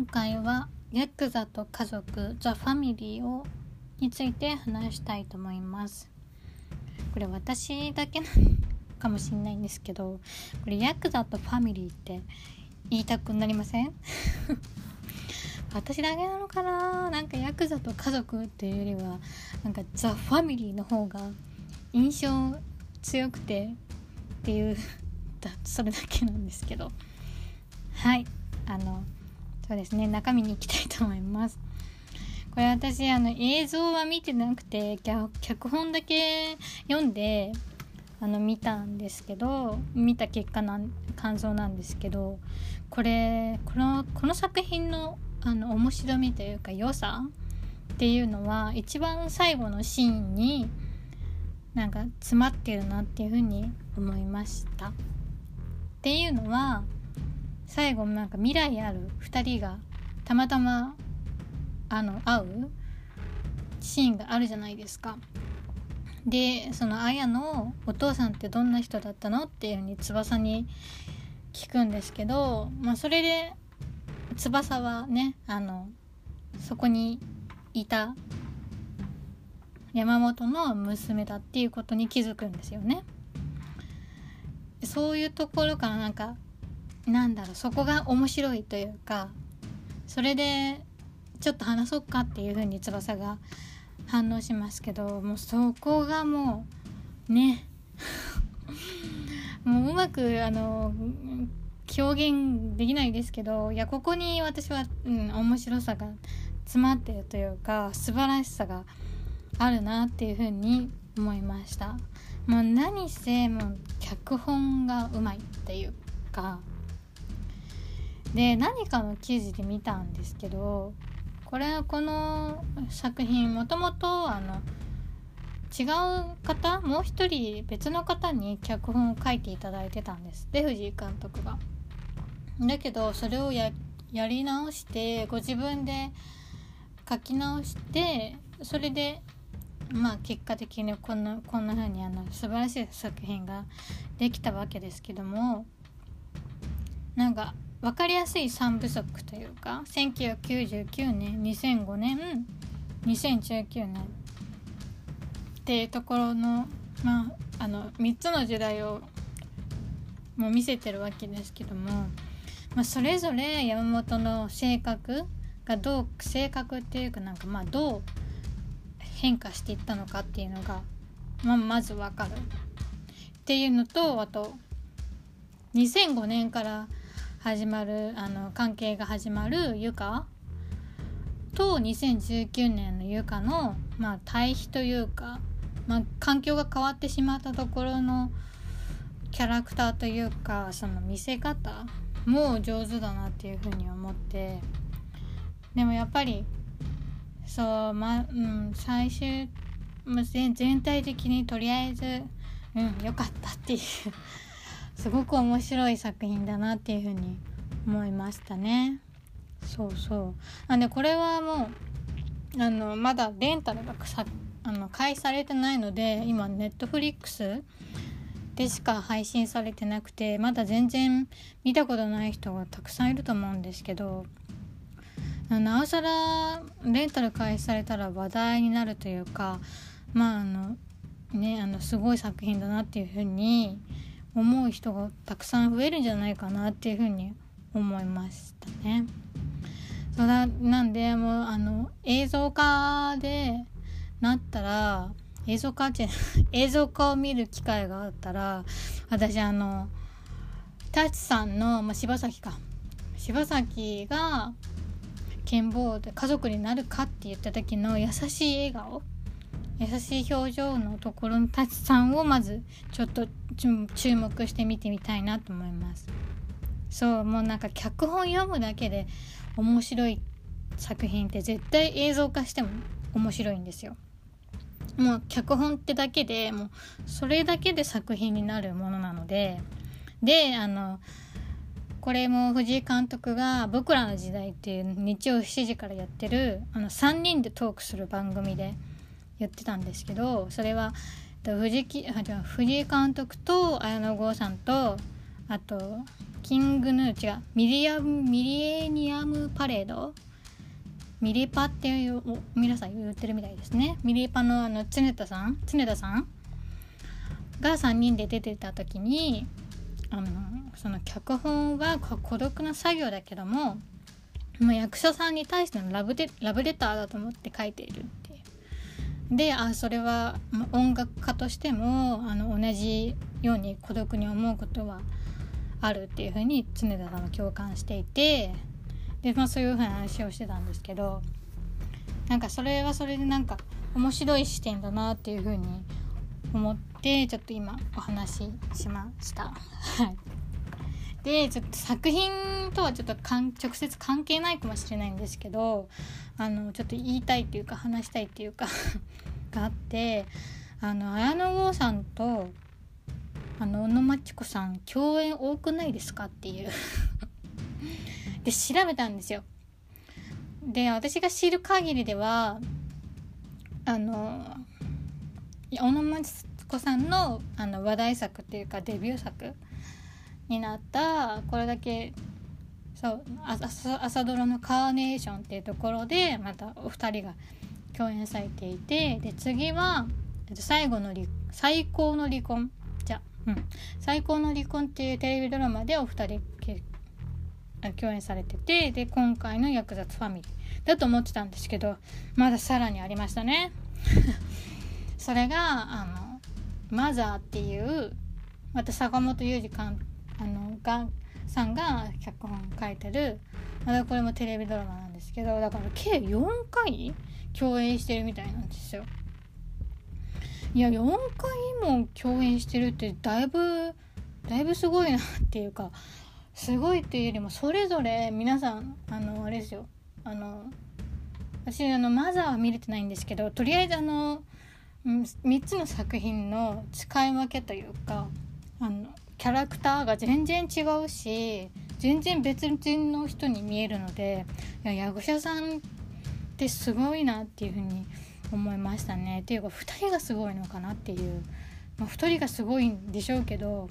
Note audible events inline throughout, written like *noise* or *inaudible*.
今回はヤクザと家族ザ・ファミリーをについて話したいと思います。これ私だけなのかもしれないんですけどこれヤクザとファミリーって言いたくなりません？*laughs* 私だけなのかな？なんかヤクザと家族っていうよりはなんかザ・ファミリーの方が印象強くてっていうそれだけなんですけど。はい。あのそうですね中身に行きたいと思いますこれ私あの映像は見てなくて脚本だけ読んであの見たんですけど見た結果なん感想なんですけどこれこのこの作品のあの面白みというか良さっていうのは一番最後のシーンになんか詰まってるなっていうふうに思いました。っていうのは最後なんか未来ある？2人がたまたまあの会う？シーンがあるじゃないですか。でその綾のお父さんってどんな人だったの？っていうふうに翼に聞くんですけど、まあ、それで翼はねあのそこにいた山本の娘だっていうことに気づくんですよね。そういうところからなんかなんだろうそこが面白いというかそれでちょっと話そうかっていう風に翼が反応しますけどもうそこがもうね *laughs* もううまくあの表現できないですけどいやここに私は、うん、面白さが詰まってるというか素晴らしさがあるなっていう風に思いました。もう何せもう脚本がうまいっていうかで何かの記事で見たんですけどこれはこの作品もともとあの違う方もう一人別の方に脚本を書いていただいてたんですで藤井監督が。だけどそれをやり直してご自分で書き直してそれでまあ結果的にこんなこんな風にあの素晴らしい作品ができたわけですけどもなんか分かりやすい3部作というか1999年2005年2019年。っていうところの,、まあ、あの3つの時代をもう見せてるわけですけども、まあ、それぞれ山本の性格がどう性格っていうかなんかまあどう変化していったのかっていうのが、まあ、まず分かる。っていうのとあと2005年から始まるあの関係が始まるユカと2019年のユカの、まあ、対比というか、まあ、環境が変わってしまったところのキャラクターというかその見せ方も上手だなっていうふうに思って。でもやっぱりそうまうん最終、まあ、全体的にとりあえずうん良かったっていうすごく面白い作品だなっていうふうに思いましたね。そうそう。なんでこれはもうあのまだレンタルがさあの開始されてないので今ネットフリックスでしか配信されてなくてまだ全然見たことない人がたくさんいると思うんですけどなおさらレンタル開始されたら話題になるというかまああのねあのすごい作品だなっていうふうに思う人がたくさん増えるんじゃないかなっていうふうに思いましたね。そうだなんでもうあの映像化でなったら映像化って *laughs* 映像化を見る機会があったら私あのタチさんの、まあ、柴崎か柴崎が剣坊で家族になるかって言った時の優しい笑顔優しい表情のところのタチさんをまずちょっと注目して見てみたいなと思います。そうもうなんか脚本読むだけで面白い作品って絶対映像化しても面白いんですよ。もう脚本ってだけでもうそれだけで作品になるものなので。であのこれも藤井監督が「僕らの時代」っていう日曜7時からやってるあの3人でトークする番組で。言ってたんですけどそれは藤木藤井監督と綾野剛さんとあとキングヌー違うミリアムミリエニアムパレード？ミリパっていう皆さん言ってるみたいですね。ミリパのあの常田さん？常田さん？が3人で出てた時にあのその脚本は孤独な作業だけどももう役者さんに対してのラブラブレターだと思って書いている。っであそれは音楽家としてもあの同じように孤独に思うことはあるっていうふうに常田さんは共感していてで、まあ、そういうふうな話をしてたんですけどなんかそれはそれでなんか面白い視点だなっていうふうに思ってちょっと今お話ししました。はいでちょっと作品とはちょっと直接関係ないかもしれないんですけどあのちょっと言いたいっていうか話したいっていうか *laughs* があってあの綾野剛さんとあの小野真知子さん共演多くないですかっていう。*laughs* で調べたんですよ。で私が知る限りではあの小野真知子さんのあの話題作っていうかデビュー作になったこれだけそう朝朝ドラの「カーネーション」っていうところでまたお二人が共演されていてで次は最後の最高の離婚。じゃうん、最高の離婚っていうテレビドラマでお二人共演されててで今回の役立つファミリーだと思ってたんですけどまださらにありましたね。*laughs* それがあのマザーっていうまた坂本雄二監あのがさんが脚本書いてる。まだこれもテレビドラマなんですけどだから計4回共演してるみたいなんですよ。いや4回も共演してるってだいぶだいぶすごいなっていうかすごいっていうよりもそれぞれ皆さんあのあれですよ。あの私あのマザーは見れてないんですけどとりあえずあの3つの作品の使い分けというかあのキャラクターが全然違うし全然別人の人に見えるのでいや役者さんってすごいなっていうふうに思いましたね。っていうか2人がすごいのかなっていう、まあ、2人がすごいんでしょうけど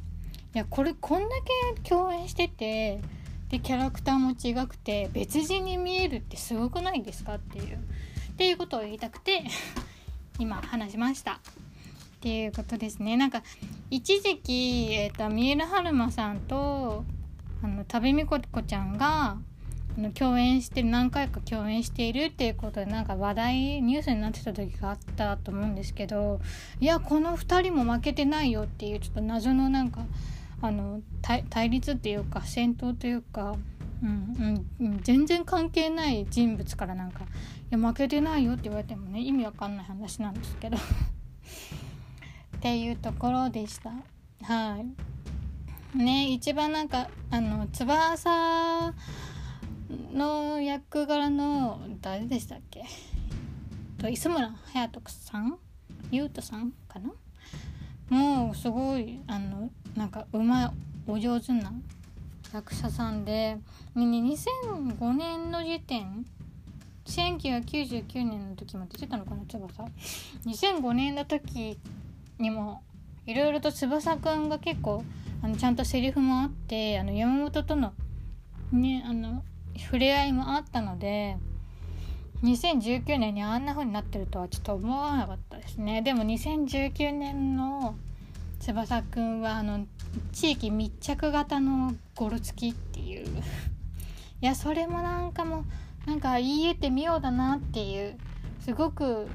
いやこれこんだけ共演しててでキャラクターも違くて別人に見えるってすごくないですかっていう。っていうことを言いたくて今話しました。っていうことですね。なんか一時期、えーと、三浦春馬さんとあの多部未子ちゃんがあの共演して何回か共演しているっていうことでなんか話題ニュースになってた時があったと思うんですけどいやこの2人も負けてないよっていうちょっと謎のなんかあの対立っていうか戦闘というか、うんうん、全然関係ない人物からなんか「いや負けてないよ」って言われてもね意味わかんない話なんですけど。っていうところでした。はい。ね一番なんかあの翼の役柄の誰でしたっけ？と磯村勇斗さん？優斗さんかな？もうすごいあのなんかうまいお上手な役者さんで、2005年の時点1999年の時も出てたのかな翼。2005年の時にもいろいろと翼くんが結構あのちゃんとセリフもあってあの山本とのねあの触れ合いもあったので2019年にあんな風になってるとはちょっと思わなかったですね。でも2019年の翼くんはあの地域密着型のゴロつきっていう。いやそれもなんかもなんか言い得て妙だなっていうすごく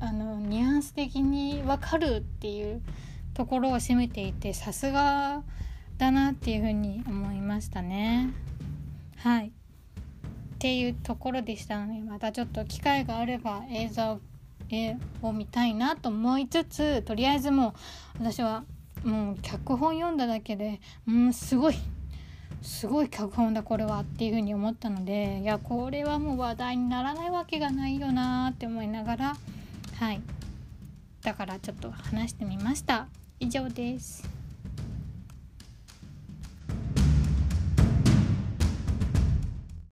あのニュアンス的に分かるっていうところを攻めていてさすがだなっていうふうに思いましたね。はい。っていうところでしたのでまたちょっと機会があれば映像を見たいなと思いつつとりあえずもう私はもう脚本読んだだけでうんすごいすごい脚本だこれはっていうふうに思ったのでいやこれはもう話題にならないわけがないよなって思いながらはい。だからちょっと話してみました。以上です。